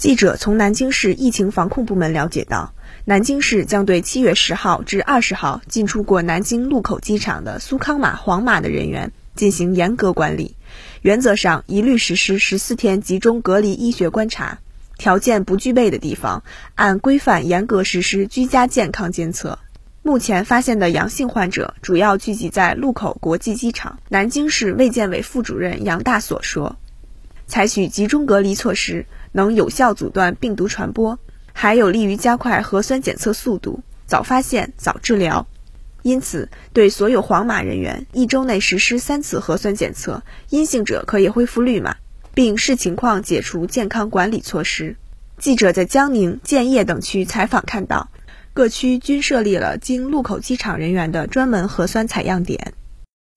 记者从南京市疫情防控部门了解到，南京市将对七月十号至二十号进出过南京禄口机场的苏康码、黄码的人员进行严格管理，原则上一律实施十四天集中隔离医学观察，条件不具备的地方按规范严格实施居家健康监测。目前发现的阳性患者主要聚集在禄口国际机场。南京市卫健委副主任杨大所说。采取集中隔离措施，能有效阻断病毒传播，还有利于加快核酸检测速度，早发现早治疗。因此，对所有黄码人员，一周内实施三次核酸检测，阴性者可以恢复绿码，并视情况解除健康管理措施。记者在江宁、建邺等区采访看到，各区均设立了经禄口机场人员的专门核酸采样点。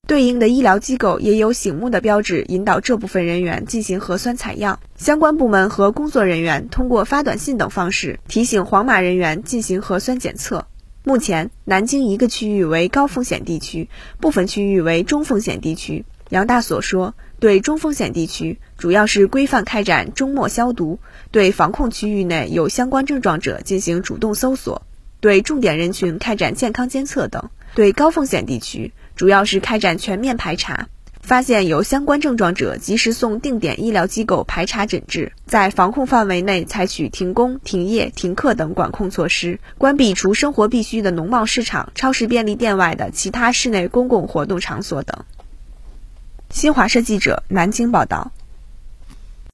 对应的医疗机构也有醒目的标志，引导这部分人员进行核酸采样。相关部门和工作人员通过发短信等方式提醒黄码人员进行核酸检测。目前，南京一个区域为高风险地区，部分区域为中风险地区。杨大所说，对中风险地区，主要是规范开展终末消毒，对防控区域内有相关症状者进行主动搜索，对重点人群开展健康监测等。对高风险地区，主要是开展全面排查，发现有相关症状者，及时送定点医疗机构排查诊治。在防控范围内，采取停工、停业、停课等管控措施，关闭除生活必需的农贸市场、超市、便利店外的其他室内公共活动场所等。新华社记者南京报道。